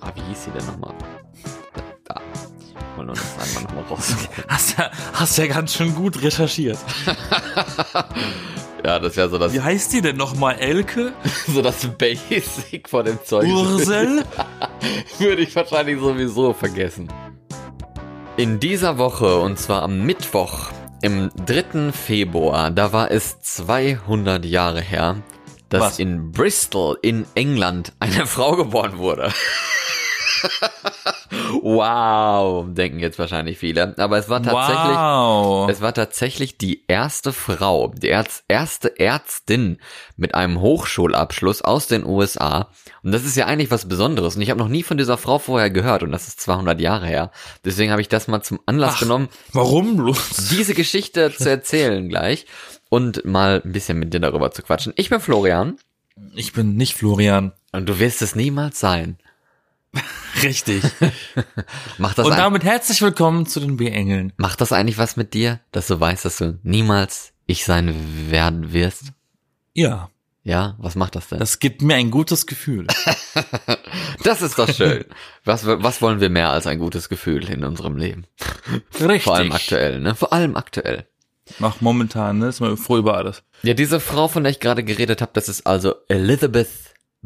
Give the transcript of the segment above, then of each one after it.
Ah, wie hieß sie denn nochmal? Da. da. Wollen wir das einmal nochmal raus. Hast ja, hast ja ganz schön gut recherchiert. ja, das wäre so das, Wie heißt die denn nochmal? Elke? so das Basic von dem Zeug. Ursel? Würde ich wahrscheinlich sowieso vergessen. In dieser Woche, und zwar am Mittwoch, im 3. Februar, da war es 200 Jahre her, dass Was? in Bristol in England eine Frau geboren wurde. Wow, denken jetzt wahrscheinlich viele. Aber es war tatsächlich, Wow. es war tatsächlich die erste Frau, die Erz erste Ärztin mit einem Hochschulabschluss aus den USA. Und das ist ja eigentlich was Besonderes. Und ich habe noch nie von dieser Frau vorher gehört. Und das ist 200 Jahre her. Deswegen habe ich das mal zum Anlass Ach. genommen, Warum bloß? diese Geschichte zu erzählen gleich. Und mal ein bisschen mit dir darüber zu quatschen. Ich bin Florian. Ich bin nicht Florian. Und du wirst es niemals sein. Richtig. Macht das, Und damit herzlich willkommen zu den B-Engeln. macht das eigentlich was mit dir, dass du weißt, dass du niemals ich sein werden wirst? Ja, Ja, was macht das denn? das gibt mir ein gutes Gefühl. Das ist doch schön. Was, was wollen wir mehr als ein gutes Gefühl in unserem Leben? Richtig. Vor allem aktuell, ne? Vor allem aktuell. Ach, momentan, ne? Ist man froh über alles. Ja, diese Frau, von der ich gerade geredet habe, das ist also Elizabeth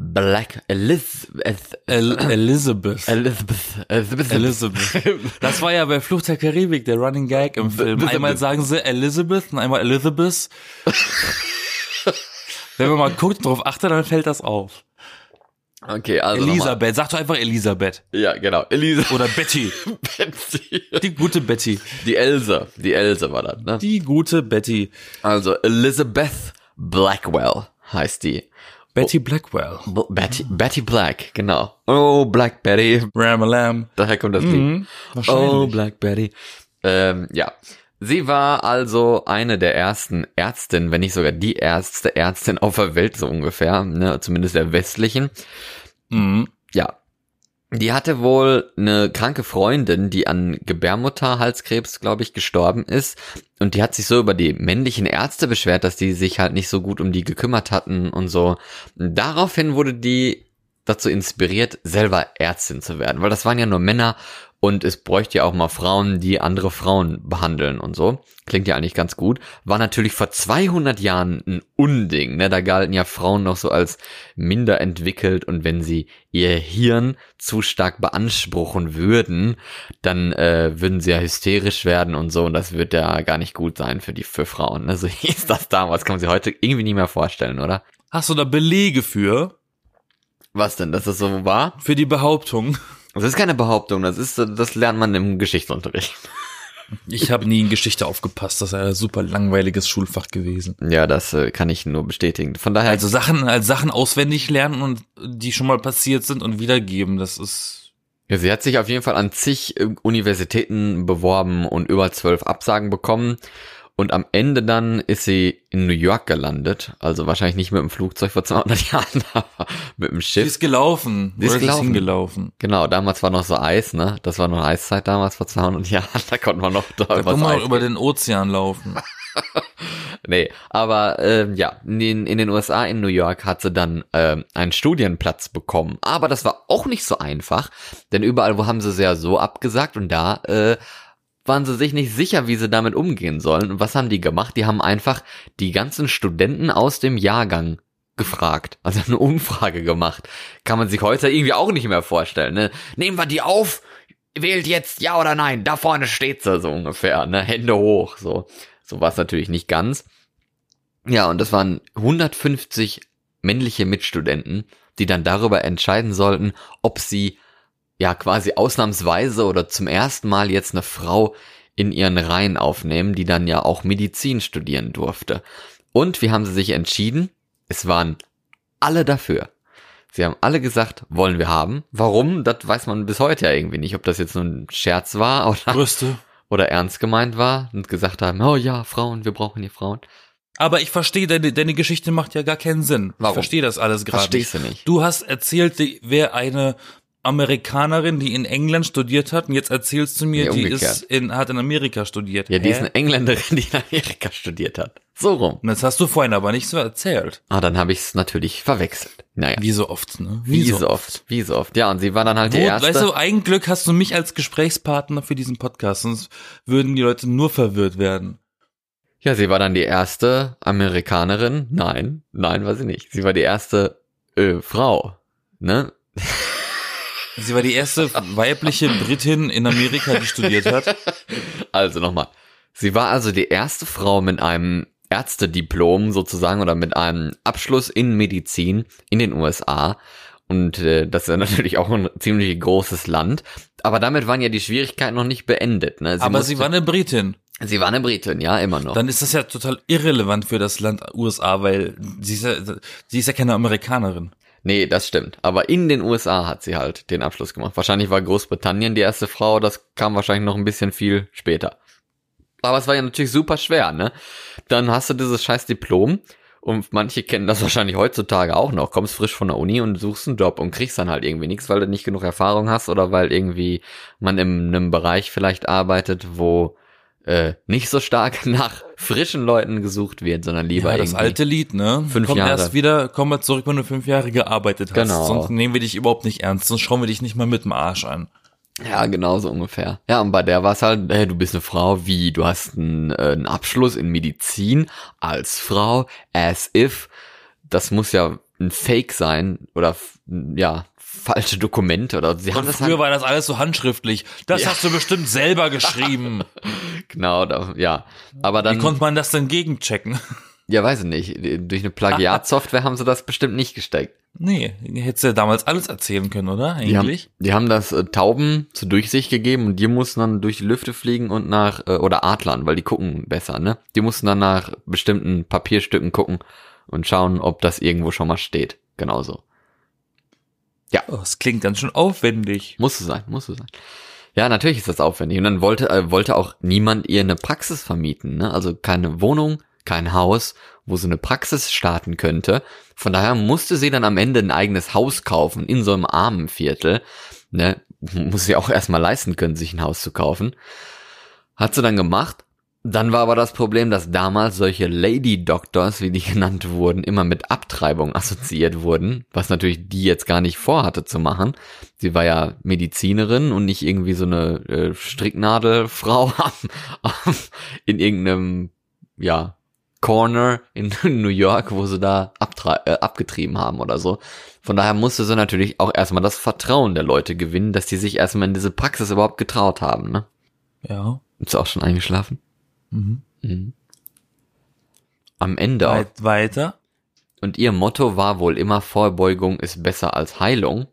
Black. Elizabeth. El Elizabeth. Elizabeth. Elizabeth. Elizabeth. Das war ja bei Flucht der Karibik, der Running Gag im Film. Einmal sagen sie Elizabeth und einmal Elizabeth. Wenn man mal guckt, drauf achtet, dann fällt das auf. Okay, also. Elisabeth, sag doch einfach Elisabeth. Ja, genau. Elizabeth. Oder Betty. Betsy. Die gute Betty. Die Else. Die Else war das, ne? Die gute Betty. Also Elizabeth Blackwell heißt die. Betty Blackwell. B Betty, Betty Black, genau. Oh, Black Betty. Ramalam. Daher kommt das Lied. Mhm, Oh, wahrscheinlich. Black Betty. Ähm, ja. Sie war also eine der ersten Ärztinnen, wenn nicht sogar die erste Ärztin auf der Welt, so ungefähr, ne, zumindest der westlichen. Mhm. Ja. Die hatte wohl eine kranke Freundin, die an Gebärmutterhalskrebs, glaube ich, gestorben ist. Und die hat sich so über die männlichen Ärzte beschwert, dass die sich halt nicht so gut um die gekümmert hatten und so. Daraufhin wurde die dazu inspiriert, selber Ärztin zu werden, weil das waren ja nur Männer und es bräuchte ja auch mal Frauen, die andere Frauen behandeln und so. Klingt ja eigentlich ganz gut. War natürlich vor 200 Jahren ein Unding, ne? Da galten ja Frauen noch so als minder entwickelt und wenn sie ihr Hirn zu stark beanspruchen würden, dann äh, würden sie ja hysterisch werden und so und das wird ja gar nicht gut sein für die für Frauen. Also hieß das damals, kann man sich heute irgendwie nie mehr vorstellen, oder? Hast du da Belege für? Was denn, dass das so war? Für die Behauptung? Das ist keine Behauptung, das ist, das lernt man im Geschichtsunterricht. Ich habe nie in Geschichte aufgepasst. Das ist ein super langweiliges Schulfach gewesen. Ja, das äh, kann ich nur bestätigen. Von daher, Also Sachen, als Sachen auswendig lernen und die schon mal passiert sind und wiedergeben, das ist. ja, sie hat sich auf jeden Fall an zig äh, Universitäten beworben und über zwölf Absagen bekommen. Und am Ende dann ist sie in New York gelandet. Also wahrscheinlich nicht mit dem Flugzeug vor 200 Jahren, aber mit dem Sie Schiff. ist gelaufen. Sie ist gelaufen. hingelaufen. Genau, damals war noch so Eis, ne? Das war noch Eiszeit damals vor 200 Jahren. Da konnte man noch da Da kann man über den Ozean laufen. Nee, aber ähm, ja, in den, in den USA, in New York, hat sie dann ähm, einen Studienplatz bekommen. Aber das war auch nicht so einfach, denn überall, wo haben sie sie ja so abgesagt und da äh, waren sie sich nicht sicher, wie sie damit umgehen sollen. Und was haben die gemacht? Die haben einfach die ganzen Studenten aus dem Jahrgang gefragt, also eine Umfrage gemacht. Kann man sich heute irgendwie auch nicht mehr vorstellen. Ne? Nehmen wir die auf, wählt jetzt ja oder nein. Da vorne steht sie so ungefähr, ne? Hände hoch, so. So war es natürlich nicht ganz. Ja, und das waren 150 männliche Mitstudenten, die dann darüber entscheiden sollten, ob sie ja quasi ausnahmsweise oder zum ersten Mal jetzt eine Frau in ihren Reihen aufnehmen, die dann ja auch Medizin studieren durfte. Und wie haben sie sich entschieden? Es waren alle dafür. Sie haben alle gesagt, wollen wir haben. Warum? Das weiß man bis heute ja irgendwie nicht, ob das jetzt nur ein Scherz war oder, Brüste. oder ernst gemeint war und gesagt haben, oh ja, Frauen, wir brauchen hier Frauen. Aber ich verstehe, deine, deine Geschichte macht ja gar keinen Sinn. Warum? Ich verstehe das alles gerade. Verstehst du nicht? Du hast erzählt, wäre eine Amerikanerin, die in England studiert hat und jetzt erzählst du mir, Nee, die ist in, hat in Amerika studiert. Ja, die Hä? ist eine Engländerin, die in Amerika studiert hat. So rum. Und das hast du vorhin aber nicht so erzählt. Ah, dann habe ich es natürlich verwechselt. Naja. Wie so oft, ne? Wie, so oft. Wie so oft. Ja, und sie war dann halt die Wo, erste. weißt du, ein Glück hast du mich als Gesprächspartner für diesen Podcast, sonst würden die Leute nur verwirrt werden. ja, sie war dann die erste Amerikanerin. Nein, nein, war sie nicht. Sie war die erste äh, Frau. Ne? Sie war die erste weibliche Britin in Amerika, die studiert hat. Also nochmal. Sie war also die erste Frau mit einem Ärztediplom sozusagen oder mit einem Abschluss in Medizin in den USA. Und äh, das ist ja natürlich auch ein ziemlich großes Land. Aber damit waren ja die Schwierigkeiten noch nicht beendet. Ne? aber musste- sie war eine Britin. sie war eine Britin, ja, immer noch. Dann ist das ja total irrelevant für das Land USA, weil sie ist ja, sie ist ja keine Amerikanerin. Nee, das stimmt. Aber in den USA hat sie halt den Abschluss gemacht. Wahrscheinlich war Großbritannien die erste Frau, das kam wahrscheinlich noch ein bisschen viel später. Aber es war ja natürlich super schwer, ne? Dann hast du dieses scheiß Diplom und manche kennen das wahrscheinlich heutzutage auch noch. Kommst frisch von der Uni und suchst einen Job und kriegst dann halt irgendwie nichts, weil du nicht genug Erfahrung hast oder weil irgendwie man in einem Bereich vielleicht arbeitet, wo äh, nicht so stark nach frischen Leuten gesucht wird, sondern lieber Ja, das alte Lied, ne? Fünf komm Jahre. erst wieder, komm mal zurück, wenn du fünf Jahre gearbeitet hast. Genau. Sonst nehmen wir dich überhaupt nicht ernst, sonst schauen wir dich nicht mal mit dem Arsch an. Ja, genau so ungefähr. Ja, und bei der war es halt, hey, du bist eine Frau, wie, du hast einen, äh, einen Abschluss in Medizin als Frau, as if. Das muss ja ein Fake sein oder ja, falsche Dokumente oder sie haben Und das früher halt, war das alles so handschriftlich. Das Ja. hast du bestimmt selber geschrieben. genau, da, ja. Aber Wie dann, konnte man das denn gegenchecken? ja, weiß ich nicht, durch eine Plagiatsoftware haben sie das bestimmt nicht gesteckt. Nee, hättest du ja damals alles erzählen können, oder? Die haben, Eigentlich? die haben das äh, Tauben zur Durchsicht gegeben und die mussten dann durch die Lüfte fliegen und nach, äh, oder Adlern, weil die gucken besser, ne? Die mussten dann nach bestimmten Papierstücken gucken und schauen, ob das irgendwo schon mal steht. Genauso. Oh, das klingt ganz schön aufwendig. Musste sein, musste sein. Ja, natürlich ist das aufwendig. Und dann wollte, äh, wollte auch niemand ihr eine Praxis vermieten, ne? Also keine Wohnung, kein Haus, wo sie eine Praxis starten könnte. Von daher musste sie dann am Ende ein eigenes Haus kaufen in so einem armen Viertel. Ne? Muss sie auch erstmal leisten können, sich ein Haus zu kaufen. Hat sie dann gemacht. Dann war aber das Problem, dass damals solche Lady Doctors, wie die genannt wurden, immer mit Abtreibung assoziiert wurden, was natürlich die jetzt gar nicht vorhatte zu machen. Sie war ja Medizinerin und nicht irgendwie so eine äh, Stricknadelfrau in irgendeinem, ja, Corner in New York, wo sie da äh, abgetrieben haben oder so. Von daher musste sie natürlich auch erstmal das Vertrauen der Leute gewinnen, dass die sich erstmal in diese Praxis überhaupt getraut haben, ne? Ja. Ist auch schon eingeschlafen? Mhm. Mhm. Am Ende auch. Weit, weiter. Und ihr Motto war wohl immer Vorbeugung ist besser als Heilung.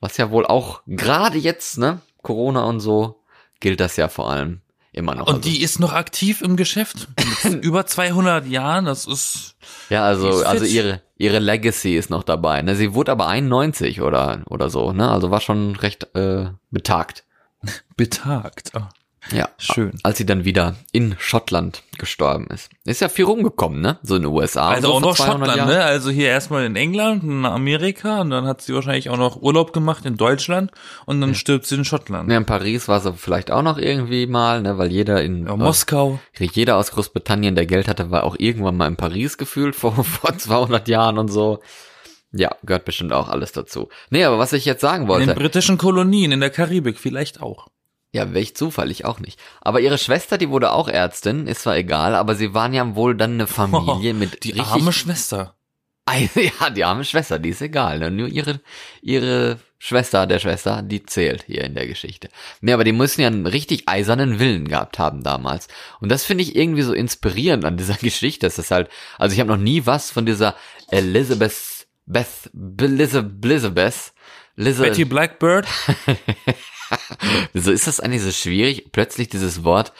Was ja wohl auch gerade jetzt, ne, Corona und so, gilt das ja vor allem immer noch. Und also, die ist noch aktiv im Geschäft. Mit über 200 Jahren, das ist, ja, also, ist also ihre, ihre Legacy ist noch dabei. Ne? Sie wurde aber 91 oder, oder so, ne? Also war schon recht äh, betagt. betagt. Ah, Ja. schön. Als sie dann wieder in Schottland gestorben ist. Ist ja viel rumgekommen, ne? So in den USA. Also so auch noch 200 Schottland, Jahren. ne? Also hier erstmal in England, in Amerika und dann hat sie wahrscheinlich auch noch Urlaub gemacht in Deutschland und dann stirbt sie in Schottland. Ja, in Paris war sie vielleicht auch noch irgendwie mal, ne, weil jeder in Ja, Moskau. jeder aus Großbritannien, der Geld hatte, war auch irgendwann mal in Paris gefühlt vor, vor 200 Jahren und so. Ja, gehört bestimmt auch alles dazu. Nee, aber was ich jetzt sagen In wollte, den britischen Kolonien, in der Karibik vielleicht auch. Ja, welch Zufall, ich auch nicht. Aber ihre Schwester, die wurde auch Ärztin, ist zwar egal, aber sie waren ja wohl dann eine Familie mit Die arme Schwester. ja, die arme Schwester, die ist egal, ne? nur ihre, ihre Schwester der Schwester, die zählt hier in der Geschichte. Nee, aber die müssen ja einen richtig eisernen Willen gehabt haben damals. Und das finde ich irgendwie so inspirierend an dieser Geschichte. Es ist halt, also ich habe noch nie was von dieser Elizabeth, Beth, Elizabeth, Elizabeth, Betty. Blackbird. Wieso ist das eigentlich so schwierig, plötzlich dieses Wort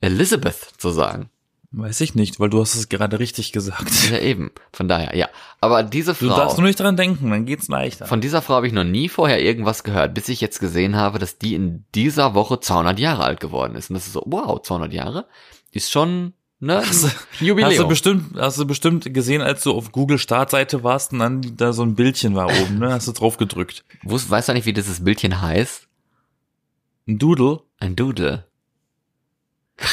Elizabeth zu sagen? Weiß ich nicht, weil du hast es gerade richtig gesagt. Ja, eben. Von daher, ja. Aber diese Du Frau. darfst nur nicht dran denken, dann geht's leichter. Von dieser Frau habe ich noch nie vorher irgendwas gehört, bis ich jetzt gesehen habe, dass die in dieser Woche 200 Jahre alt geworden ist. Und das ist so, wow, 200 Jahre? Die ist schon ne? Hast du, Jubiläum. hast du bestimmt, hast du bestimmt gesehen, als du auf Google Startseite warst und dann da so ein Bildchen war oben, ne? Hast du drauf gedrückt. Weißt du nicht, wie dieses Bildchen heißt? Ein Doodle, Ein Doodle.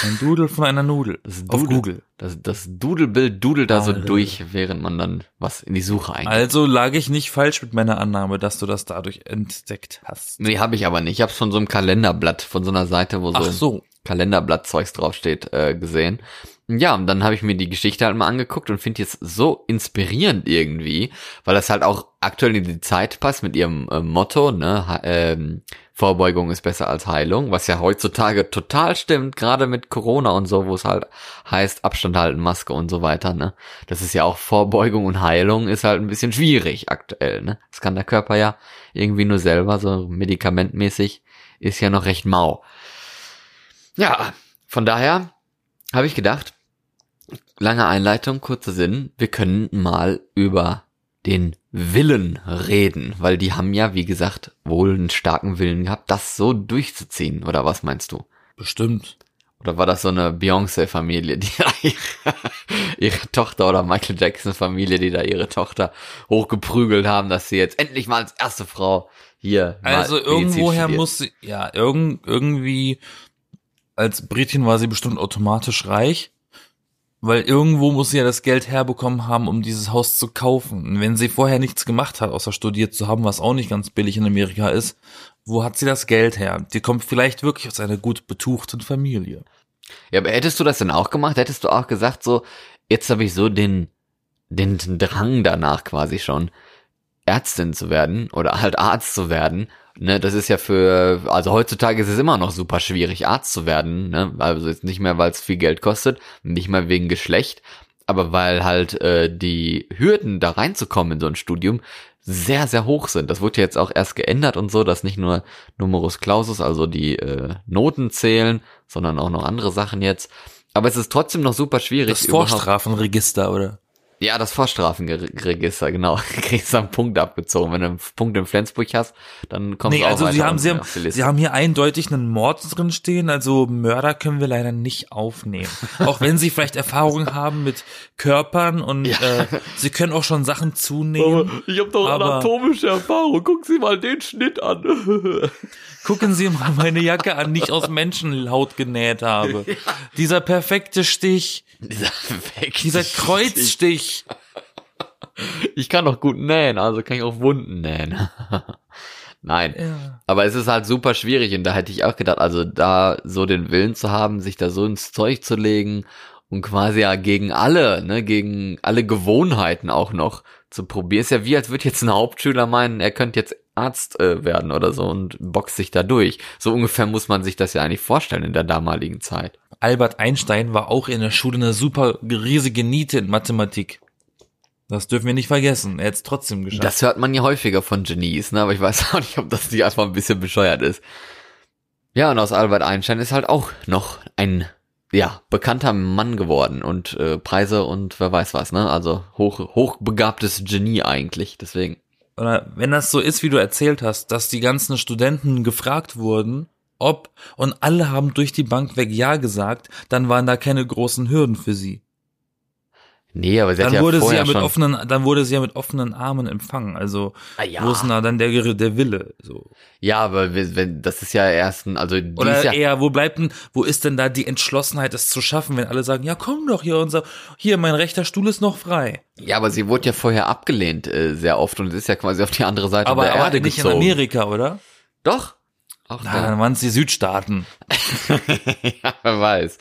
ein Doodle von einer Nudel. Das Auf Doodle- Google. Das, das Doodlebild dudelt da so Alter. durch, während man dann was in die Suche eingibt. Also lag ich nicht falsch mit meiner Annahme, dass du das dadurch entdeckt hast. Nee, habe ich aber nicht. Ich habe von so einem Kalenderblatt, von so einer Seite, wo so, Ach so. Kalenderblattzeugs draufsteht, äh, gesehen. Ja, und dann habe ich mir die Geschichte halt mal angeguckt und finde jetzt so inspirierend irgendwie, weil das halt auch aktuell in die Zeit passt mit ihrem äh, Motto, ne, ha- ähm, Vorbeugung ist besser als Heilung, was ja heutzutage total stimmt, gerade mit Corona und so, wo es halt heißt Abstand halten, Maske und so weiter, ne. Das ist ja auch Vorbeugung und Heilung ist halt ein bisschen schwierig aktuell, ne. Das kann der Körper ja irgendwie nur selber, so medikamentmäßig, ist ja noch recht mau. Ja, von daher habe ich gedacht, lange Einleitung, kurzer Sinn, wir können mal über den Willen reden, weil die haben ja, wie gesagt, wohl einen starken Willen gehabt, das so durchzuziehen, oder was meinst du? Bestimmt. Oder war das so eine Beyoncé-Familie, die da ihre, ihre Tochter oder Michael Jackson-Familie, die da ihre Tochter hochgeprügelt haben, dass sie jetzt endlich mal als erste Frau hier Also irgendwoher muss sie, ja, irgend, irgendwie, als Britin war sie bestimmt automatisch reich, weil irgendwo muss sie ja das Geld herbekommen haben, um dieses Haus zu kaufen. Und wenn sie vorher nichts gemacht hat, außer studiert zu haben, was auch nicht ganz billig in Amerika ist, wo hat sie das Geld her? Die kommt vielleicht wirklich aus einer gut betuchten Familie. Ja, aber hättest du das denn auch gemacht? Hättest du auch gesagt, so, jetzt habe ich so den, den Drang danach quasi schon, Ärztin zu werden oder halt Arzt zu werden. Ne, das ist ja für, also heutzutage ist es immer noch super schwierig, Arzt zu werden. Ne? Also jetzt nicht mehr, weil es viel Geld kostet, nicht mal wegen Geschlecht, aber weil halt äh, die Hürden da reinzukommen in so ein Studium sehr, sehr hoch sind. Das wurde ja jetzt auch erst geändert und so, dass nicht nur Numerus Clausus, also die äh, Noten zählen, sondern auch noch andere Sachen jetzt. Aber es ist trotzdem noch super schwierig. Das Vorstrafenregister, oder? Ja, das Vorstrafenregister, genau. Kriegst du einen Punkt abgezogen. Wenn du einen Punkt in Flensburg hast, dann kommst Nee, du auch also sie haben, sie, haben, sie haben hier eindeutig einen Mord drin stehen, also Mörder können wir leider nicht aufnehmen. auch wenn sie vielleicht Erfahrung haben mit Körpern und äh, sie können auch schon Sachen zunehmen. ich habe doch aber- anatomische Erfahrung. Gucken Sie mal den Schnitt an. Gucken Sie mal meine Jacke an, die ich aus Menschenhaut genäht habe. Dieser perfekte Stich, dieser perfekte dieser Stich. Ich kann doch gut nähen, also kann ich auch Wunden nähen. Nein. Ja. Aber es ist halt super schwierig und da hätte ich auch gedacht, also da so den Willen zu haben, sich da so ins Zeug zu legen und quasi ja gegen alle, ne, gegen alle Gewohnheiten auch noch zu probieren. Ist ja wie, als würde jetzt ein Hauptschüler meinen, er könnte jetzt Arzt äh, werden oder so und boxt sich da durch. So ungefähr muss man sich das ja eigentlich vorstellen in der damaligen Zeit. Albert Einstein war auch in der Schule eine super riesige Niete in Mathematik. Das dürfen wir nicht vergessen. Er hat es trotzdem geschafft. Das hört man ja häufiger von Genies, ne? Aber ich weiß auch nicht, ob das nicht einfach ein bisschen bescheuert ist. Ja, und aus Albert Einstein ist halt auch noch ein, ja, bekannter Mann geworden und äh, Preise und wer weiß was, ne? Also hoch, hochbegabtes Genie eigentlich, deswegen. oder wenn das so ist, wie du erzählt hast, dass die ganzen Studenten gefragt wurden, ob, und alle haben durch die Bank weg Ja gesagt, dann waren da keine großen Hürden für sie. Nee, aber sie hat Dann ja wurde sie ja mit schon. offenen, dann wurde sie ja mit offenen Armen empfangen. Also, Ah, ja. wo ist denn da dann der, der Wille? So. ja, aber wenn, das ist ja erst ein, also die Oder ist ja, eher, wo bleibt denn, wo ist denn da die Entschlossenheit, es zu schaffen, wenn alle sagen, ja komm doch hier, unser, hier, mein rechter Stuhl ist noch frei. ja, aber sie wurde ja vorher abgelehnt äh, sehr oft und ist ja quasi auf die andere Seite Aber, der aber Erde nicht in gezogen. Amerika, oder? Doch. Auch Na, da. dann waren es die Südstaaten. ja, wer weiß.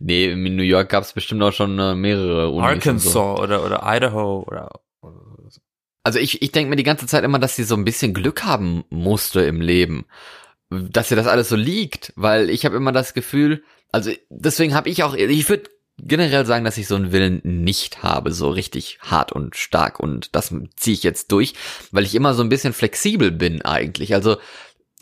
Nee, in New York gab es bestimmt auch schon äh, mehrere Unis Arkansas So. oder, oder Idaho oder. Also ich, ich denke mir die ganze Zeit immer, dass sie so ein bisschen Glück haben musste im Leben. Dass ihr das alles so liegt, weil ich habe immer das Gefühl, also deswegen habe ich auch, ich würde generell sagen, dass ich so einen Willen nicht habe, so richtig hart und stark und das ziehe ich jetzt durch, weil ich immer so ein bisschen flexibel bin eigentlich. Also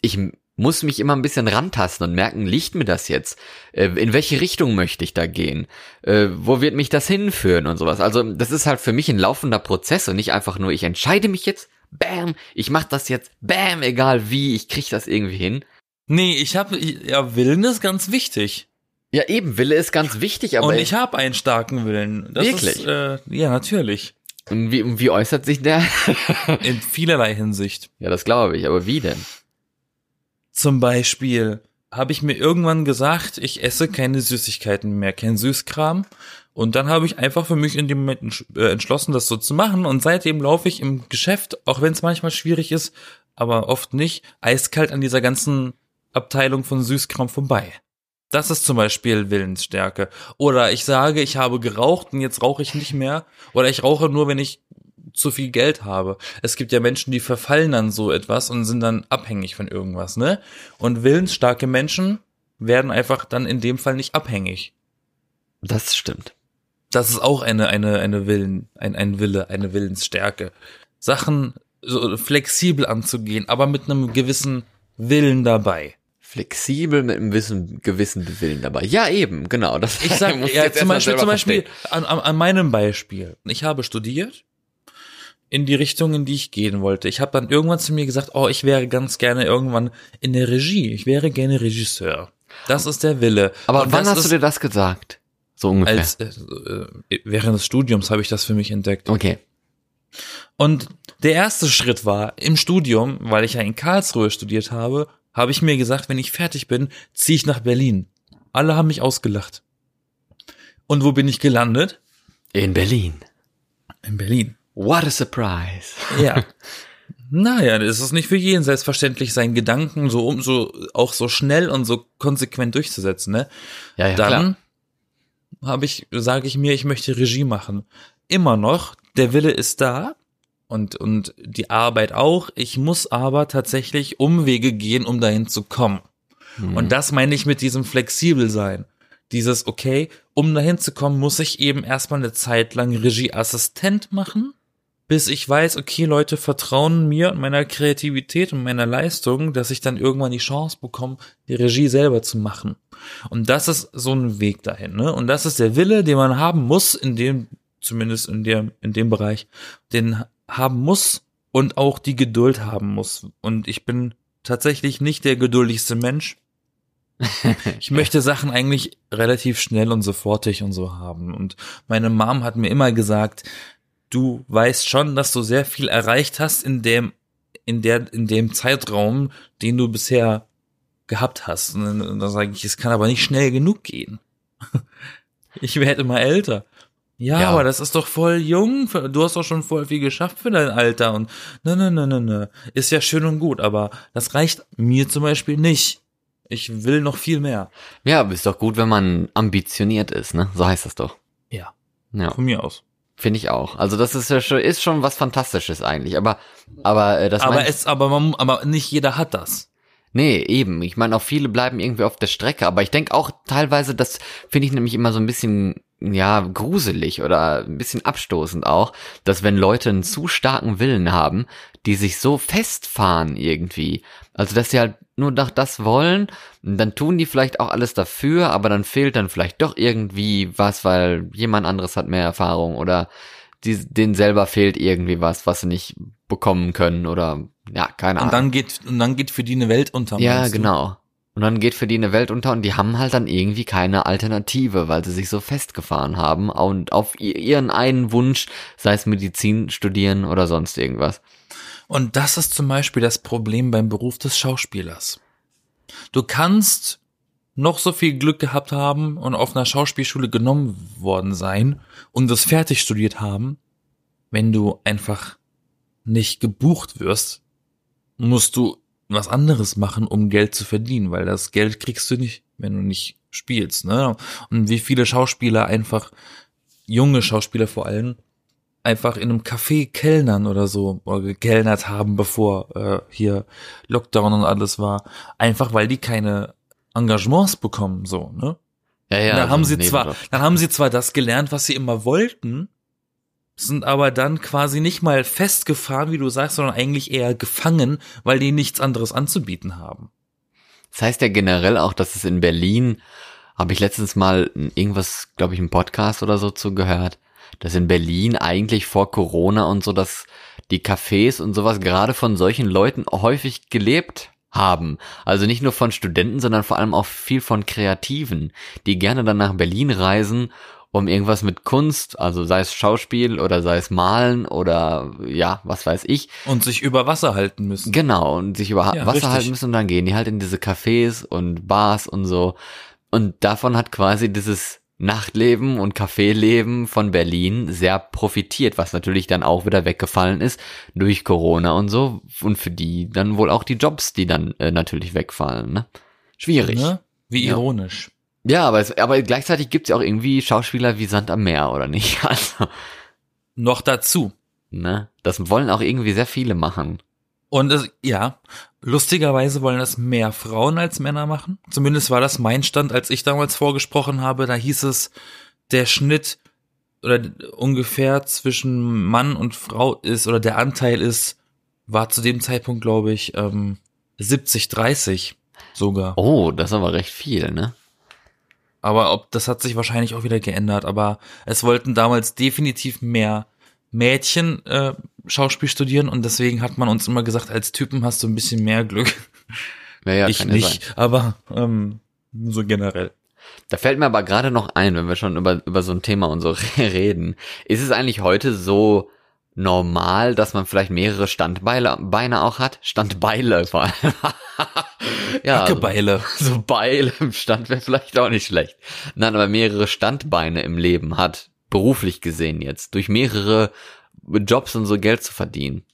ich muss mich immer ein bisschen rantasten und merken, liegt mir das jetzt? Äh, in welche Richtung möchte ich da gehen? Äh, wo wird mich das hinführen und sowas? Also das ist halt für mich ein laufender Prozess und nicht einfach nur, ich entscheide mich jetzt, bam, ich mach das jetzt, bam, egal wie, ich krieg das irgendwie hin. Nee, ich habe, ja, Willen ist ganz wichtig. Ja, eben, Wille ist ganz wichtig, aber Und ich habe einen starken Willen. Das Wirklich? Ist, äh, ja, natürlich. Und wie, wie äußert sich der? In vielerlei Hinsicht. ja, das glaube ich, aber wie denn? Zum Beispiel habe ich mir irgendwann gesagt, ich esse keine Süßigkeiten mehr, kein Süßkram. Und dann habe ich einfach für mich in dem Moment äh, entschlossen, das so zu machen. Und seitdem laufe ich im Geschäft, auch wenn es manchmal schwierig ist, aber oft nicht, eiskalt an dieser ganzen Abteilung von Süßkram vorbei. Das ist zum Beispiel Willensstärke. Oder ich sage, ich habe geraucht und jetzt rauche ich nicht mehr. Oder ich rauche nur, wenn ich zu viel Geld habe. Es gibt ja Menschen, die verfallen dann so etwas und sind dann abhängig von irgendwas, ne? Und willensstarke Menschen werden einfach dann in dem Fall nicht abhängig. Das stimmt. Das ist auch eine, eine, eine Willen, ein, ein Wille, eine Willensstärke. Sachen so flexibel anzugehen, aber mit einem gewissen Willen dabei. Flexibel mit einem gewissen, gewissen Willen dabei. Ja, eben, genau. Das Ich sag, muss ja, jetzt zum Beispiel, zum Beispiel an, an meinem Beispiel. Ich habe studiert in die Richtung, in die ich gehen wollte. Ich habe dann irgendwann zu mir gesagt, oh, ich wäre ganz gerne irgendwann in der Regie. Ich wäre gerne Regisseur. Das ist der Wille. Aber Und wann hast du dir das gesagt? So ungefähr. als äh, äh, während des Studiums habe ich das für mich entdeckt. okay. Und der erste Schritt war im Studium, weil ich ja in Karlsruhe studiert habe, habe ich mir gesagt, wenn ich fertig bin, ziehe ich nach Berlin. Alle haben mich ausgelacht. Und wo bin ich gelandet? In Berlin. In Berlin. What a surprise. Ja. naja, es ist nicht für jeden selbstverständlich, seinen Gedanken so um so auch so schnell und so konsequent durchzusetzen, ne? Ja, ja, Dann habe ich, sage ich mir, ich möchte Regie machen. Immer noch, der Wille ist da und und die Arbeit auch. Ich muss aber tatsächlich Umwege gehen, um dahin zu kommen. Mhm. Und das meine ich mit diesem flexibel sein. Dieses, okay, um dahin zu kommen, muss ich eben erstmal eine Zeit lang Regieassistent machen, bis ich weiß, okay, Leute vertrauen mir und meiner Kreativität und meiner Leistung, dass ich dann irgendwann die Chance bekomme, die Regie selber zu machen. Und das ist so ein Weg dahin, ne? Und das ist der Wille, den man haben muss, in dem, zumindest in dem, in dem Bereich, den haben muss und auch die Geduld haben muss. Und ich bin tatsächlich nicht der geduldigste Mensch. Ich möchte Sachen eigentlich relativ schnell und sofortig und so haben. Und meine Mom hat mir immer gesagt, du weißt schon, dass du sehr viel erreicht hast in dem, in der, in dem Zeitraum, den du bisher gehabt hast. Und dann, sage ich, es kann aber nicht schnell genug gehen. Ich werde immer älter. Ja, Ja. aber das ist doch voll jung. Du hast doch schon voll viel geschafft für dein Alter. Und ne, ne, ne, ne, ne. Ist ja schön und gut, aber das reicht mir zum Beispiel nicht. Ich will noch viel mehr. Ja, aber ist doch gut, wenn man ambitioniert ist, ne? So heißt das doch. Ja, Ja, von mir aus. Finde ich auch. Also das ist ja schon, ist schon was Fantastisches eigentlich. Aber, aber äh, das Aber es, aber man, aber nicht jeder hat das. Nee, eben. Ich meine, auch viele bleiben irgendwie auf der Strecke. Aber ich denke auch teilweise, das finde ich nämlich immer so ein bisschen, ja, gruselig oder ein bisschen abstoßend auch, dass wenn Leute einen zu starken Willen haben, die sich so festfahren irgendwie. Also, dass sie halt nur nach das wollen, dann tun die vielleicht auch alles dafür, aber dann fehlt dann vielleicht doch irgendwie was, weil jemand anderes hat mehr Erfahrung oder die, denen selber fehlt irgendwie was, was sie nicht bekommen können oder, ja, keine Ahnung. Und dann geht, und dann geht für die eine Welt unter. Ja, meinst du? Und dann geht für die eine Welt unter und die haben halt dann irgendwie keine Alternative, weil sie sich so festgefahren haben und auf ihren einen Wunsch, sei es Medizin studieren oder sonst irgendwas. Und das ist zum Beispiel das Problem beim Beruf des Schauspielers. Du kannst noch so viel Glück gehabt haben und auf einer Schauspielschule genommen worden sein und das fertig studiert haben. Wenn du einfach nicht gebucht wirst, musst du was anderes machen, um Geld zu verdienen, weil das Geld kriegst du nicht, wenn du nicht spielst, ne? Und wie viele Schauspieler einfach, junge Schauspieler vor allem, einfach in einem Café kellnern oder so oder gekellnert haben, bevor äh, hier Lockdown und alles war, einfach weil die keine Engagements bekommen, so, ne? Ja, ja. dann also haben sie zwar, dann haben sie zwar das gelernt, was sie immer wollten, sind aber dann quasi nicht mal festgefahren, wie du sagst, sondern eigentlich eher gefangen, weil die nichts anderes anzubieten haben. Das heißt ja generell auch, dass es in Berlin, habe ich letztens mal irgendwas, glaube ich, im Podcast oder so zugehört, dass in Berlin eigentlich vor Corona und so, dass die Cafés und sowas gerade von solchen Leuten häufig gelebt haben. Also nicht nur von Studenten, sondern vor allem auch viel von Kreativen, die gerne dann nach Berlin reisen, um irgendwas mit Kunst, also sei es Schauspiel oder sei es Malen oder ja, was weiß ich. Und sich über Wasser halten müssen. Genau, und sich über Ja, Wasser richtig. halten müssen und dann gehen die halt in diese Cafés und Bars und so. Und davon hat quasi dieses Nachtleben und Caféleben von Berlin sehr profitiert, was natürlich dann auch wieder weggefallen ist durch Corona und so. Und für die dann wohl auch die Jobs, die dann äh, natürlich wegfallen. Ne? Schwierig. Ne? Wie ironisch. Ja, aber, es, aber gleichzeitig gibt's ja auch irgendwie Schauspieler wie Sand am Meer, oder nicht? Also, Noch dazu. ne? Das wollen auch irgendwie sehr viele machen. Und es, ja, lustigerweise wollen das mehr Frauen als Männer machen. Zumindest war das mein Stand, als ich damals vorgesprochen habe. Da hieß es, der Schnitt oder ungefähr zwischen Mann und Frau ist, oder der Anteil ist, war zu dem Zeitpunkt, glaube ich, ähm, 70-30 sogar. Oh, das ist aber recht viel, ne? Aber ob das hat sich wahrscheinlich auch wieder geändert. Aber es wollten damals definitiv mehr Mädchen äh, Schauspiel studieren und deswegen hat man uns immer gesagt, als Typen hast du ein bisschen mehr Glück. Ja, ja, ich nicht, sein. aber ähm, so generell. Da fällt mir aber gerade noch ein, wenn wir schon über, über so ein Thema und so reden. Ist es eigentlich heute so normal, dass man vielleicht mehrere Standbeine Beine auch hat? Standbeile vor allem. ja, also, Hackebeile. so Beile im Stand wäre vielleicht auch nicht schlecht. Nein, aber mehrere Standbeine im Leben hat, beruflich gesehen jetzt, durch mehrere Jobs und so Geld zu verdienen.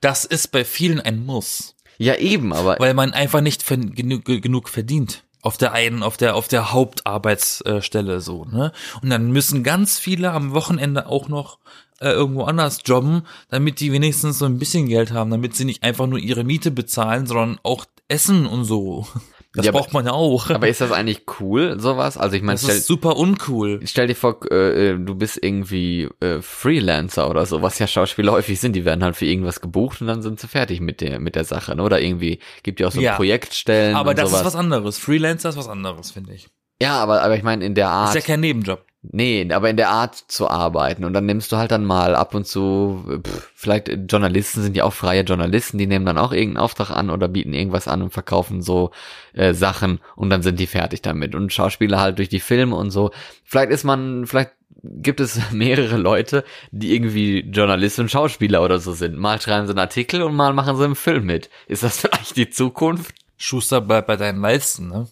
Das ist bei vielen ein Muss, Ja, eben, aber weil man einfach nicht ver genug, genug verdient. Auf der einen, auf der, auf der Hauptarbeitsstelle so, ne? Und dann müssen ganz viele am Wochenende auch noch äh, irgendwo anders jobben, damit die wenigstens so ein bisschen Geld haben, damit sie nicht einfach nur ihre Miete bezahlen, sondern auch Essen und so. Das Ja, braucht man ja auch. aber ist das eigentlich cool, sowas? Also ich meine, das stell, ist super uncool. Stell dir vor, äh, äh, du bist irgendwie äh, Freelancer oder so, was ja Schauspieler häufig sind. Die werden halt für irgendwas gebucht und dann sind sie fertig mit der mit der Sache. Ne? Oder irgendwie gibt ja auch so Ja. Projektstellen. Aber das sowas. ist was anderes. Freelancer ist was anderes, finde ich. Ja, aber aber ich meine in der Ist Art. ja kein Nebenjob. Nee, aber in der Art zu arbeiten. Und dann nimmst du halt dann mal ab und zu, pff, vielleicht Journalisten sind ja auch freie Journalisten, die nehmen dann auch irgendeinen Auftrag an oder bieten irgendwas an und verkaufen so äh, Sachen und dann sind die fertig damit. Und Schauspieler halt durch die Filme und so. Vielleicht ist man, vielleicht gibt es mehrere Leute, die irgendwie Journalist und Schauspieler oder so sind. Mal schreiben sie einen Artikel und mal machen sie einen Film mit. Ist das vielleicht die Zukunft? Schuster bleibt bei deinen Leisten, ne?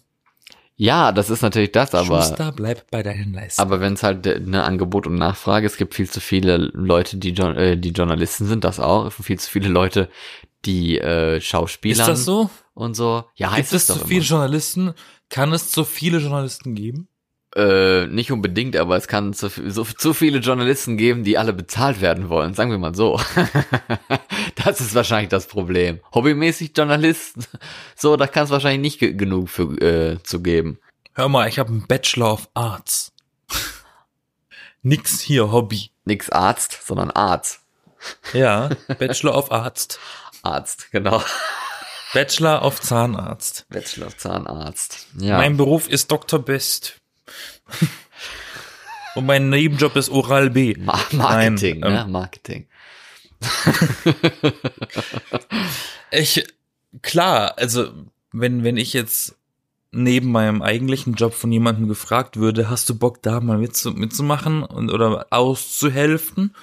Ja, das ist natürlich das, aber. Schuster bleibt bei deinen Leisten. Aber wenn es halt eine Angebot und Nachfrage, es gibt viel zu viele Leute, die, Jo- äh, die Journalisten sind, das auch, viel zu viele Leute, die äh, Schauspieler ist das so? und so. Ja, heißt Gibt es es zu viele. Journalisten? Kann es zu viele Journalisten geben? Äh, nicht unbedingt, aber es kann zu, so, zu viele Journalisten geben, die alle bezahlt werden wollen, sagen wir mal so. das ist wahrscheinlich das Problem. Hobbymäßig Journalisten, so, da kann es wahrscheinlich nicht ge genug für äh, zu geben. Hör mal, ich habe einen Bachelor of Arts. Nix hier, Hobby. Nix Arzt, sondern Arzt. Ja, Bachelor of Arzt. Arzt, genau. Bachelor of Zahnarzt. Bachelor of Zahnarzt. Ja. Mein Beruf ist Dr. Best. Und mein Nebenjob ist Oral B. Ma Marketing, Nein, ne? ähm, Marketing. Ich, klar, also, wenn, wenn ich jetzt neben meinem eigentlichen Job von jemandem gefragt würde, hast du Bock da mal mitzu, mitzumachen und, oder auszuhelfen,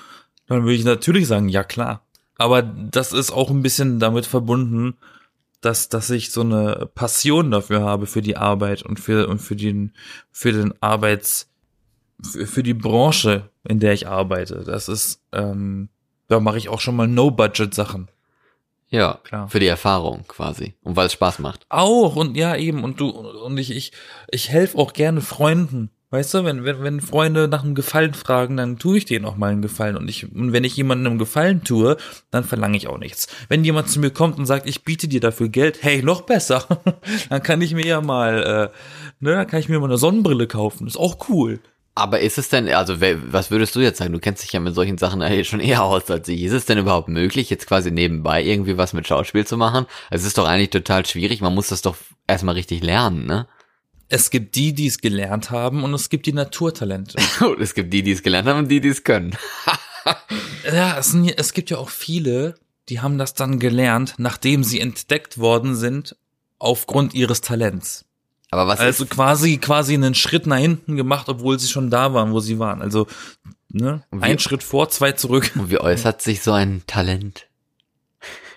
dann würde ich natürlich sagen, ja klar. Aber das ist auch ein bisschen damit verbunden, dass, dass ich so eine Passion dafür habe, für die Arbeit und für, und für den, für den Arbeits, für, für die Branche, in der ich arbeite. Das ist, ähm, da mache ich auch schon mal No-Budget-Sachen. Ja, Klar. für die Erfahrung quasi. Und weil es Spaß macht. Auch und ja eben und du und ich ich ich helfe auch gerne Freunden. Weißt du, wenn, wenn, wenn Freunde nach einem Gefallen fragen, dann tue ich denen auch mal einen Gefallen. Und ich, und wenn ich jemandem einen Gefallen tue, dann verlange ich auch nichts. Wenn jemand zu mir kommt und sagt, ich biete dir dafür Geld, hey, noch besser. dann kann ich mir ja mal, äh, ne, dann kann ich mir mal eine Sonnenbrille kaufen. Ist auch cool. Aber ist es denn, also was würdest du jetzt sagen? Du kennst dich ja mit solchen Sachen eigentlich schon eher aus als ich. Ist es denn überhaupt möglich, jetzt quasi nebenbei irgendwie was mit Schauspiel zu machen? Es ist doch eigentlich total schwierig. Man muss das doch erstmal richtig lernen, ne? Es gibt die, die es gelernt haben und es gibt die Naturtalente. Und es gibt die, die es gelernt haben und die, die es können. Ja, es, sind, es gibt ja auch viele, die haben das dann gelernt, nachdem sie entdeckt worden sind, aufgrund ihres Talents. Aber was Also quasi, quasi einen Schritt nach hinten gemacht, obwohl sie schon da waren, wo sie waren. Also, ne, wie- ein Schritt vor, zwei zurück. und wie äußert sich so ein Talent?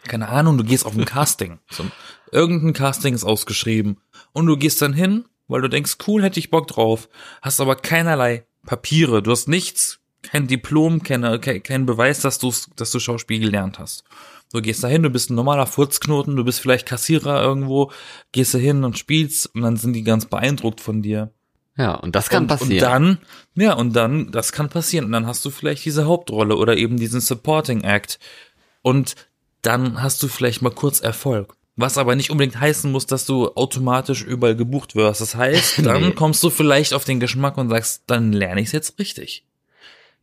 Keine Ahnung, du gehst auf ein Casting. So, irgendein Casting ist ausgeschrieben. Und du gehst dann hin, weil du denkst, cool, hätte ich Bock drauf. Hast aber keinerlei Papiere. Du hast nichts, kein Diplom, keine, kein, Beweis, dass du, dass du Schauspiel gelernt hast. Du gehst da hin, du bist ein normaler Furzknoten, du bist vielleicht Kassierer irgendwo, gehst da hin und spielst und dann sind die ganz beeindruckt von dir. Ja, und das kann und, passieren. Und dann, ja, und dann, das kann passieren. Und dann hast du vielleicht diese Hauptrolle oder eben diesen Supporting Act. Und dann hast du vielleicht mal kurz Erfolg. Was aber nicht unbedingt heißen muss, dass du automatisch überall gebucht wirst. Das heißt, dann Nee. kommst du vielleicht auf den Geschmack und sagst, dann lerne ich es jetzt richtig.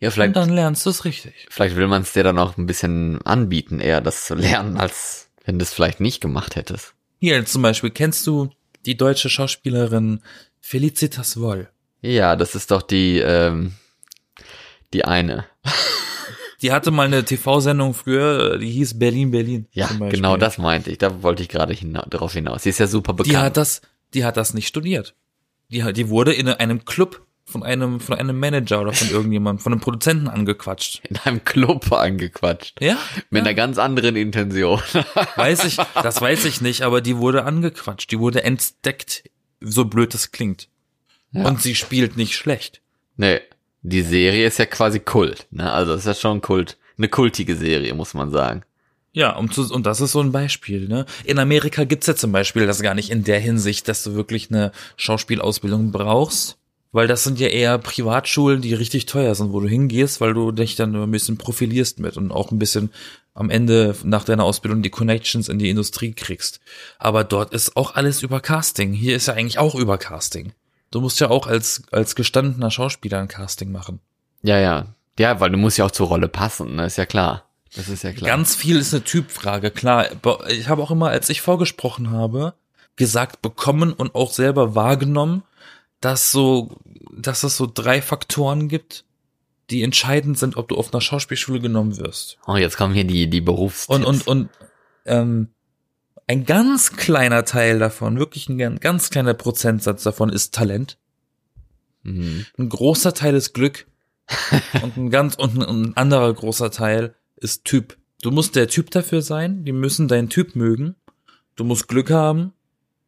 ja, Und vielleicht, dann lernst du es richtig. vielleicht will man es dir dann auch ein bisschen anbieten, eher das zu lernen, als wenn du es vielleicht nicht gemacht hättest. Hier zum Beispiel, kennst du die deutsche Schauspielerin Felicitas Woll? Ja, das ist doch die, ähm, die eine. Die hatte mal eine TV-Sendung früher, die hieß Berlin, Berlin. Ja, genau das meinte ich. Da wollte ich gerade hina drauf hinaus. Sie ist ja super bekannt. Die hat das, die hat das nicht studiert. Die, hat- die wurde in einem Club von einem, von einem Manager oder von irgendjemandem, von einem Produzenten angequatscht. in einem Club angequatscht. Ja? Mit einer ganz anderen Intention. Weiß ich, das weiß ich nicht, aber die wurde angequatscht, die wurde entdeckt, so blöd das klingt. Ja. Und sie spielt nicht schlecht. nee, die Serie ist ja quasi Kult. Ne? Also ist ja schon Kult. Eine kultige Serie, muss man sagen. Ja, um zu, und das ist so ein Beispiel. Ne? In Amerika gibt's ja zum Beispiel das gar nicht in der Hinsicht, dass du wirklich eine Schauspielausbildung brauchst. Weil das sind ja eher Privatschulen, die richtig teuer sind, wo du hingehst, weil du dich dann ein bisschen profilierst mit und auch ein bisschen am Ende nach deiner Ausbildung die Connections in die Industrie kriegst. Aber dort ist auch alles über Casting. Hier ist ja eigentlich auch über Casting. Du musst ja auch als, als gestandener Schauspieler ein Casting machen. Ja, ja. Ja, weil du musst ja auch zur Rolle passen, ne? Ist ja klar. Das ist ja klar. Ganz viel ist eine Typfrage, klar. Ich habe auch immer, als ich vorgesprochen habe, gesagt bekommen und auch selber wahrgenommen, dass so, dass es so drei Faktoren gibt, die entscheidend sind, ob du auf einer Schauspielschule genommen wirst. oh, jetzt kommen hier die, die Berufstipps. Und, und, und ähm, ein ganz kleiner Teil davon, wirklich ein ganz- kleiner Prozentsatz davon ist Talent. Mhm. Ein großer Teil ist Glück und ein ganz und ein, ein anderer großer Teil ist Typ. Du musst der Typ dafür sein, die müssen deinen Typ mögen. Du musst Glück haben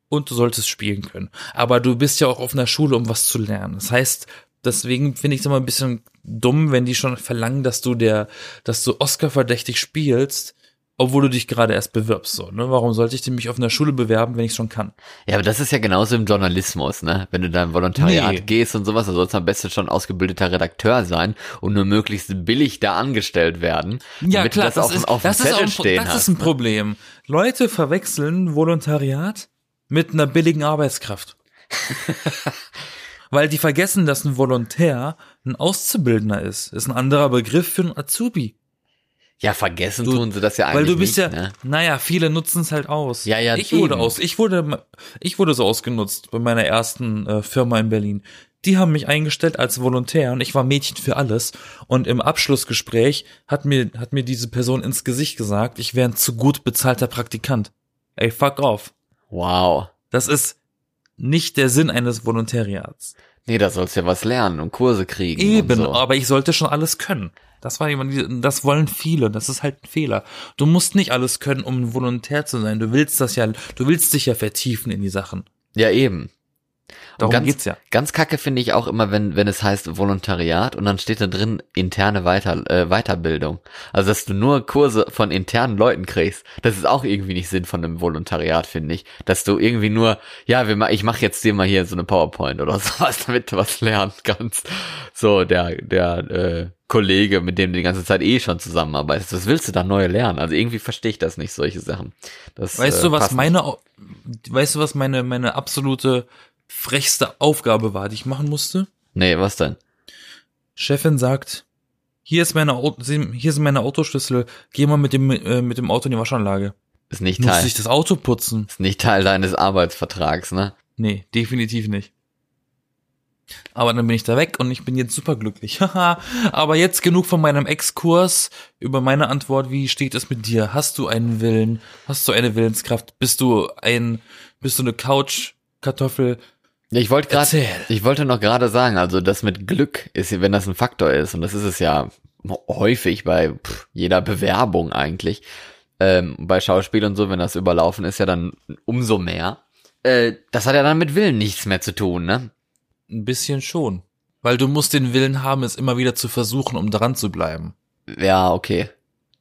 und du solltest spielen können. Aber du bist ja auch auf einer Schule, um was zu lernen. Das heißt, deswegen finde ich es immer ein bisschen dumm, wenn die schon verlangen, dass du der, dass du Oscar verdächtig spielst, obwohl du dich gerade erst bewirbst. So, ne? Warum sollte ich denn mich auf einer Schule bewerben, wenn ich schon kann? Ja, aber das ist ja genauso im Journalismus, ne? Wenn du da im Volontariat Nee. gehst und sowas, dann sollst du am besten schon ausgebildeter Redakteur sein und nur möglichst billig da angestellt werden. damit du das, auf, auf dem das ist auch ein, das hast. ist ein Problem. Leute verwechseln Volontariat mit einer billigen Arbeitskraft. Weil die vergessen, dass ein Volontär ein Auszubildender ist. Ist ein anderer Begriff für einen Azubi. Ja, vergessen Du- tun sie das ja eigentlich Weil du bist nicht, ja, ne? naja, viele nutzen es halt aus. Ja, ja, Ich wurde aus, ich wurde, ich wurde so ausgenutzt bei meiner ersten äh, Firma in Berlin. Die haben mich eingestellt als Volontär und ich war Mädchen für alles. Und im Abschlussgespräch hat mir, hat mir diese Person ins Gesicht gesagt, ich wäre ein zu gut bezahlter Praktikant. Ey, fuck off. Wow. Das ist nicht der Sinn eines Volontariats. Nee, da sollst du ja was lernen und Kurse kriegen. Eben, so. aber ich sollte schon alles können. Das war jemand, das wollen viele, das ist halt ein Fehler. Du musst nicht alles können, um ein Volontär zu sein. Du willst das ja, du willst dich ja vertiefen in die Sachen. Ja, eben. Darum ganz, geht's ja. Ganz kacke finde ich auch immer, wenn, wenn es heißt Volontariat und dann steht da drin interne Weiter, äh, Weiterbildung. Also, dass du nur Kurse von internen Leuten kriegst. Das ist auch irgendwie nicht Sinn von einem Volontariat, finde ich. Dass du irgendwie nur, ja, wir, ich mache jetzt dir mal hier so eine PowerPoint oder sowas, damit du was lernen kannst. So, der, der, äh, Kollege, mit dem du die ganze Zeit eh schon zusammenarbeitest. Was willst du da neu lernen? Also irgendwie verstehe ich das nicht, solche Sachen. Das, Weißt äh, du, was meine, Au- weißt du, was meine, meine absolute frechste Aufgabe war, die ich machen musste? Nee, was denn? Chefin sagt, hier ist meine, hier sind meine Autoschlüssel, geh mal mit dem, äh, mit dem Auto in die Waschanlage. Ist nicht Muss Teil, ich das Auto putzen? ist nicht Teil deines Arbeitsvertrags, ne? Nee, definitiv nicht. Aber dann bin ich da weg und ich bin jetzt superglücklich. Haha. Aber jetzt genug von meinem Exkurs über meine Antwort. Wie steht es mit dir? Hast du einen Willen? Hast du eine Willenskraft? Bist du ein, bist du eine Couch-Kartoffel? Ich wollte gerade, ich wollte noch gerade sagen, also das mit Glück ist, wenn das ein Faktor ist, und das ist es ja häufig bei pff, jeder Bewerbung eigentlich, ähm, bei Schauspiel und so, wenn das überlaufen ist, ja dann umso mehr. Äh, das hat ja dann mit Willen nichts mehr zu tun, ne? Ein bisschen schon. Weil du musst den Willen haben, es immer wieder zu versuchen, um dran zu bleiben. Ja, okay.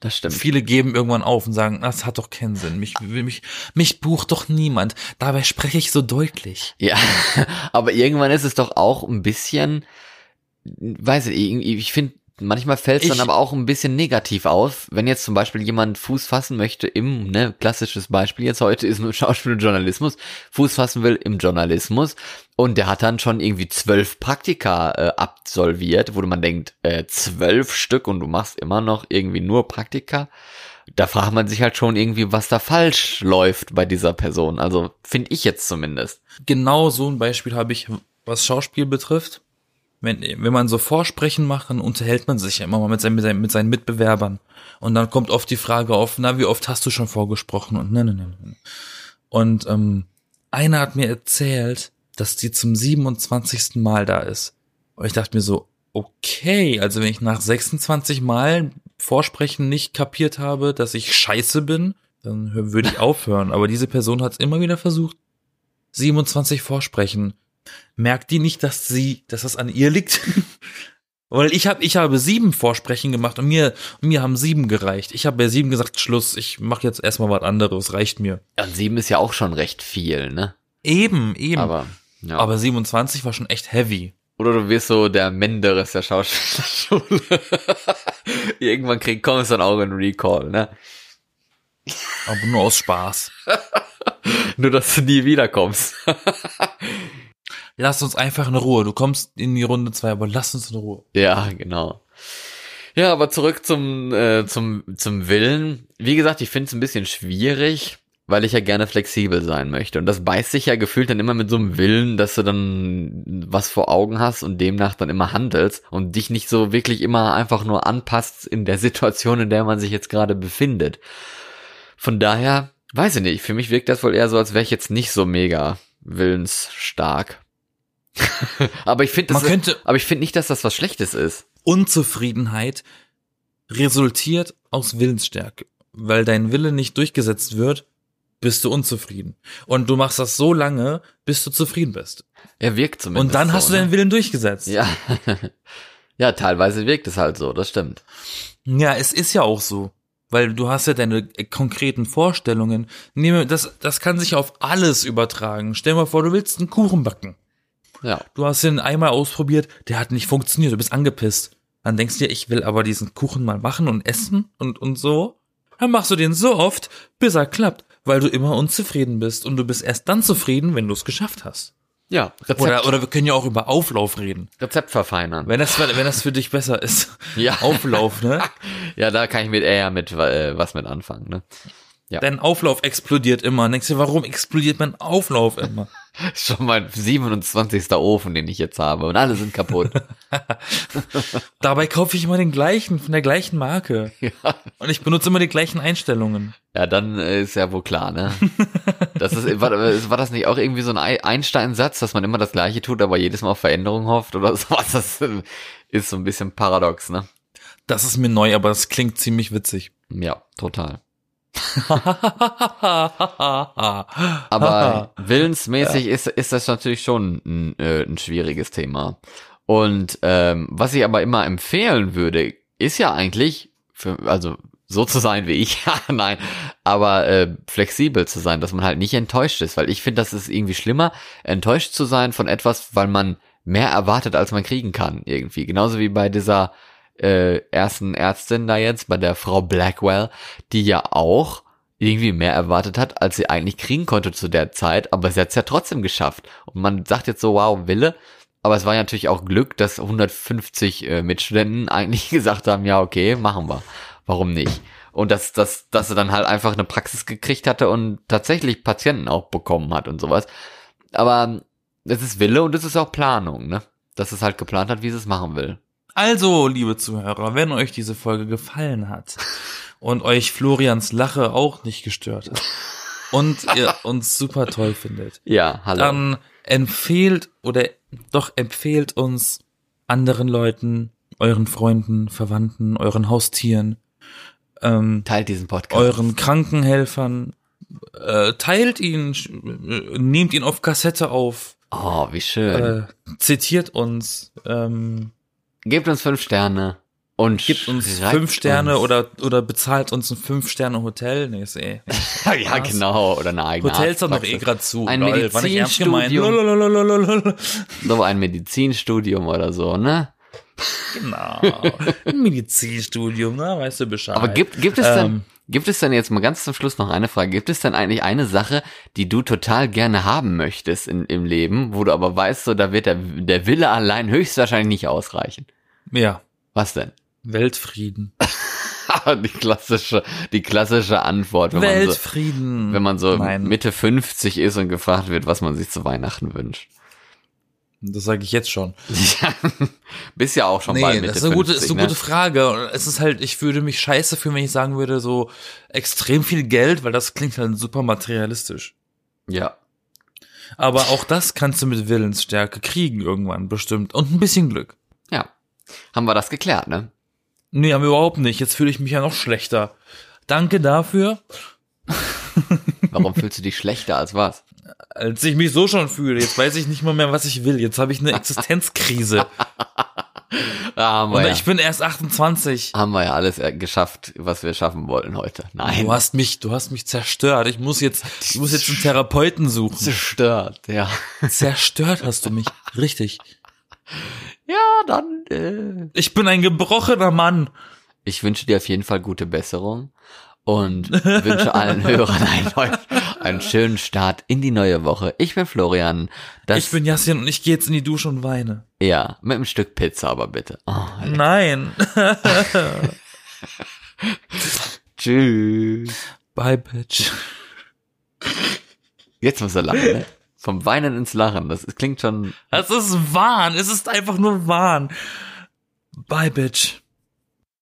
Das stimmt. Viele geben irgendwann auf und sagen, das hat doch keinen Sinn. Mich, mich, mich bucht doch niemand. Dabei spreche ich so deutlich. Ja, aber irgendwann ist es doch auch ein bisschen, weiß ich, ich finde, manchmal fällt es dann aber auch ein bisschen negativ auf, wenn jetzt zum Beispiel jemand Fuß fassen möchte im, ne, klassisches Beispiel jetzt heute ist nur Schauspiel und Journalismus, Fuß fassen will im Journalismus und der hat dann schon irgendwie zwölf Praktika äh, absolviert, wo man denkt, äh, zwölf Stück und du machst immer noch irgendwie nur Praktika. Da fragt man sich halt schon irgendwie, was da falsch läuft bei dieser Person. Also finde ich jetzt zumindest. Genau so ein Beispiel habe ich, was Schauspiel betrifft. Wenn, wenn man so Vorsprechen macht, dann unterhält man sich ja immer mal mit seinen, mit seinen, mit seinen Mitbewerbern. Und dann kommt oft die Frage auf, na, wie oft hast du schon vorgesprochen? Und ne, ne, ne, ne. Und ähm, einer hat mir erzählt, dass die zum 27. Mal da ist. Und ich dachte mir so, okay, also wenn ich nach 26 Mal Vorsprechen nicht kapiert habe, dass ich scheiße bin, dann würde ich aufhören. Aber diese Person hat es immer wieder versucht. 27 Vorsprechen. Merkt die nicht, dass sie, dass das an ihr liegt? Weil ich habe, ich habe sieben Vorsprechen gemacht und mir, und mir haben sieben gereicht. Ich habe bei sieben gesagt, Schluss, ich mache jetzt erstmal was anderes, reicht mir. Ja, sieben ist ja auch schon recht viel, ne? Eben, eben. Aber, ja. Aber 27 war schon echt heavy. Oder du wirst so der Menderes der Schauspielschule. Irgendwann krieg, kommst du dann auch in Recall, ne? Aber nur aus Spaß. Nur, dass du nie wiederkommst. Lass uns einfach in Ruhe. Du kommst in die Runde zwei, aber lass uns in Ruhe. ja, genau. Ja, aber zurück zum, äh, zum, zum Willen. Wie gesagt, ich finde es ein bisschen schwierig, weil ich ja gerne flexibel sein möchte. Und das beißt sich ja gefühlt dann immer mit so einem Willen, dass du dann was vor Augen hast und demnach dann immer handelst und dich nicht so wirklich immer einfach nur anpasst in der Situation, in der man sich jetzt gerade befindet. Von daher, weiß ich nicht, für mich wirkt das wohl eher so, als wäre ich jetzt nicht so mega willensstark. aber ich finde aber ich finde nicht, dass das was Schlechtes ist. Unzufriedenheit resultiert aus Willensstärke. Weil dein Wille nicht durchgesetzt wird, bist du unzufrieden. Und du machst das so lange, bis du zufrieden bist. Er wirkt zumindest. Und dann hast so, du ne? deinen Willen durchgesetzt. Ja. ja, teilweise wirkt es halt so, das stimmt. Ja, es ist ja auch so. Weil du hast ja deine konkreten Vorstellungen. Nehme, das, das kann sich auf alles übertragen. Stell mal vor, du willst einen Kuchen backen. Ja. Du hast ihn einmal ausprobiert, der hat nicht funktioniert, du bist angepisst. Dann denkst du dir, ich will aber diesen Kuchen mal machen und essen und, und so. Dann machst du den so oft, bis er klappt, weil du immer unzufrieden bist und du bist erst dann zufrieden, wenn du es geschafft hast. Ja, Rezept, Oder, oder wir können ja auch über Auflauf reden. Rezept verfeinern. Wenn das, wenn das für dich besser ist. Ja. Auflauf, ne? Ja, da kann ich mit eher mit äh, was mit anfangen, ne? Ja. Dein Auflauf explodiert immer. Und denkst dir, warum explodiert mein Auflauf immer? Schon mein 27. Ofen, den ich jetzt habe und alle sind kaputt. Dabei kaufe ich immer den gleichen, von der gleichen Marke. ja. Und ich benutze immer die gleichen Einstellungen. ja, dann äh, ist ja wohl klar, ne? Das ist war, war das nicht auch irgendwie so ein Ei- Einstein-Satz, dass man immer das gleiche tut, aber jedes Mal auf Veränderung hofft oder sowas? Das äh, ist so ein bisschen paradox, ne? Das ist mir neu, aber das klingt ziemlich witzig. Ja, total. Aber willensmäßig ist, ist das natürlich schon ein, äh, ein schwieriges Thema. Und ähm, was ich aber immer empfehlen würde, ist ja eigentlich, für, also so zu sein wie ich, ja, nein, aber äh, flexibel zu sein, dass man halt nicht enttäuscht ist, weil ich finde, das ist irgendwie schlimmer, enttäuscht zu sein von etwas, weil man mehr erwartet, als man kriegen kann, irgendwie. Genauso wie bei dieser äh, ersten Ärztin da jetzt, bei der Frau Blackwell, die ja auch irgendwie mehr erwartet hat, als sie eigentlich kriegen konnte zu der Zeit, aber sie hat es ja trotzdem geschafft. Und man sagt jetzt so, wow, Wille, aber es war ja natürlich auch Glück, dass 150 äh, Mitstudenten eigentlich gesagt haben, ja, okay, machen wir. Warum nicht? Und dass, dass, dass sie dann halt einfach eine Praxis gekriegt hatte und tatsächlich Patienten auch bekommen hat und sowas. Aber es ist Wille und es ist auch Planung, ne? dass es halt geplant hat, wie es es machen will. Also, liebe Zuhörer, wenn euch diese Folge gefallen hat und euch Florians Lache auch nicht gestört hat und ihr uns super toll findet, Ja, hallo. dann empfehlt oder doch empfehlt uns anderen Leuten, euren Freunden, Verwandten, euren Haustieren, ähm, Teilt diesen Podcast. euren Krankenhelfern, äh, teilt ihn, äh, nehmt ihn auf Kassette auf, oh, wie schön. äh, zitiert uns, ähm, Gebt uns fünf Sterne. Und gibt uns fünf Sterne uns. oder oder bezahlt uns ein fünf Sterne Hotel. Nee, ist eh. ja, genau. Oder eine eigene Hotels sind doch eh gerade zu. Ein Lol. Medizinstudium. So ein Medizinstudium oder so, ne? Genau. Ein Medizinstudium, ne? Weißt du Bescheid. Aber gibt, gibt es denn, Ähm. gibt es denn jetzt mal ganz zum Schluss noch eine Frage? Gibt es denn eigentlich eine Sache, die du total gerne haben möchtest in, im Leben, wo du aber weißt, so, da wird der, der Wille allein höchstwahrscheinlich nicht ausreichen? Ja. Was denn? Weltfrieden. die klassische, die klassische Antwort, wenn man so, Weltfrieden. wenn man so Nein, Mitte 50 ist und gefragt wird, was man sich zu Weihnachten wünscht. das sage ich jetzt schon. Ja, bist ja auch schon bald Nee, Mitte das ist eine gute, 50, ist eine ne? gute Frage. Es ist halt, ich würde mich scheiße fühlen, wenn ich sagen würde, so extrem viel Geld, weil das klingt halt super materialistisch. Ja. Aber auch das kannst du mit Willensstärke kriegen irgendwann bestimmt. Und ein bisschen Glück. Ja. Haben wir das geklärt, ne? Nee, haben wir überhaupt nicht. Jetzt fühle ich mich ja noch schlechter. Danke dafür, Warum fühlst du dich schlechter als was? als ich mich so schon fühle. Jetzt weiß ich nicht mal mehr, was ich will. Jetzt habe ich eine Existenzkrise. Ah, Und ja, ich bin erst 28. haben wir ja alles äh, geschafft, was wir schaffen wollten heute. Nein. Du hast mich, du hast mich zerstört. Ich muss jetzt, ich muss jetzt einen Therapeuten suchen. zerstört, ja. Zerstört hast du mich. Richtig. Ja, dann. Äh. Ich bin ein gebrochener Mann. Ich wünsche dir auf jeden Fall gute Besserung und wünsche allen Hörern einen, einen schönen Start in die neue Woche. Ich bin Florian. Das, ich bin Jasin und ich gehe jetzt in die Dusche und weine. ja mit einem Stück Pizza, aber bitte. Oh, Nein. tschüss. Bye, bitch. Jetzt muss er lachen. Ne? Vom Weinen ins Lachen. Das klingt schon. Das ist Wahn. Es ist einfach nur Wahn. Bye, bitch.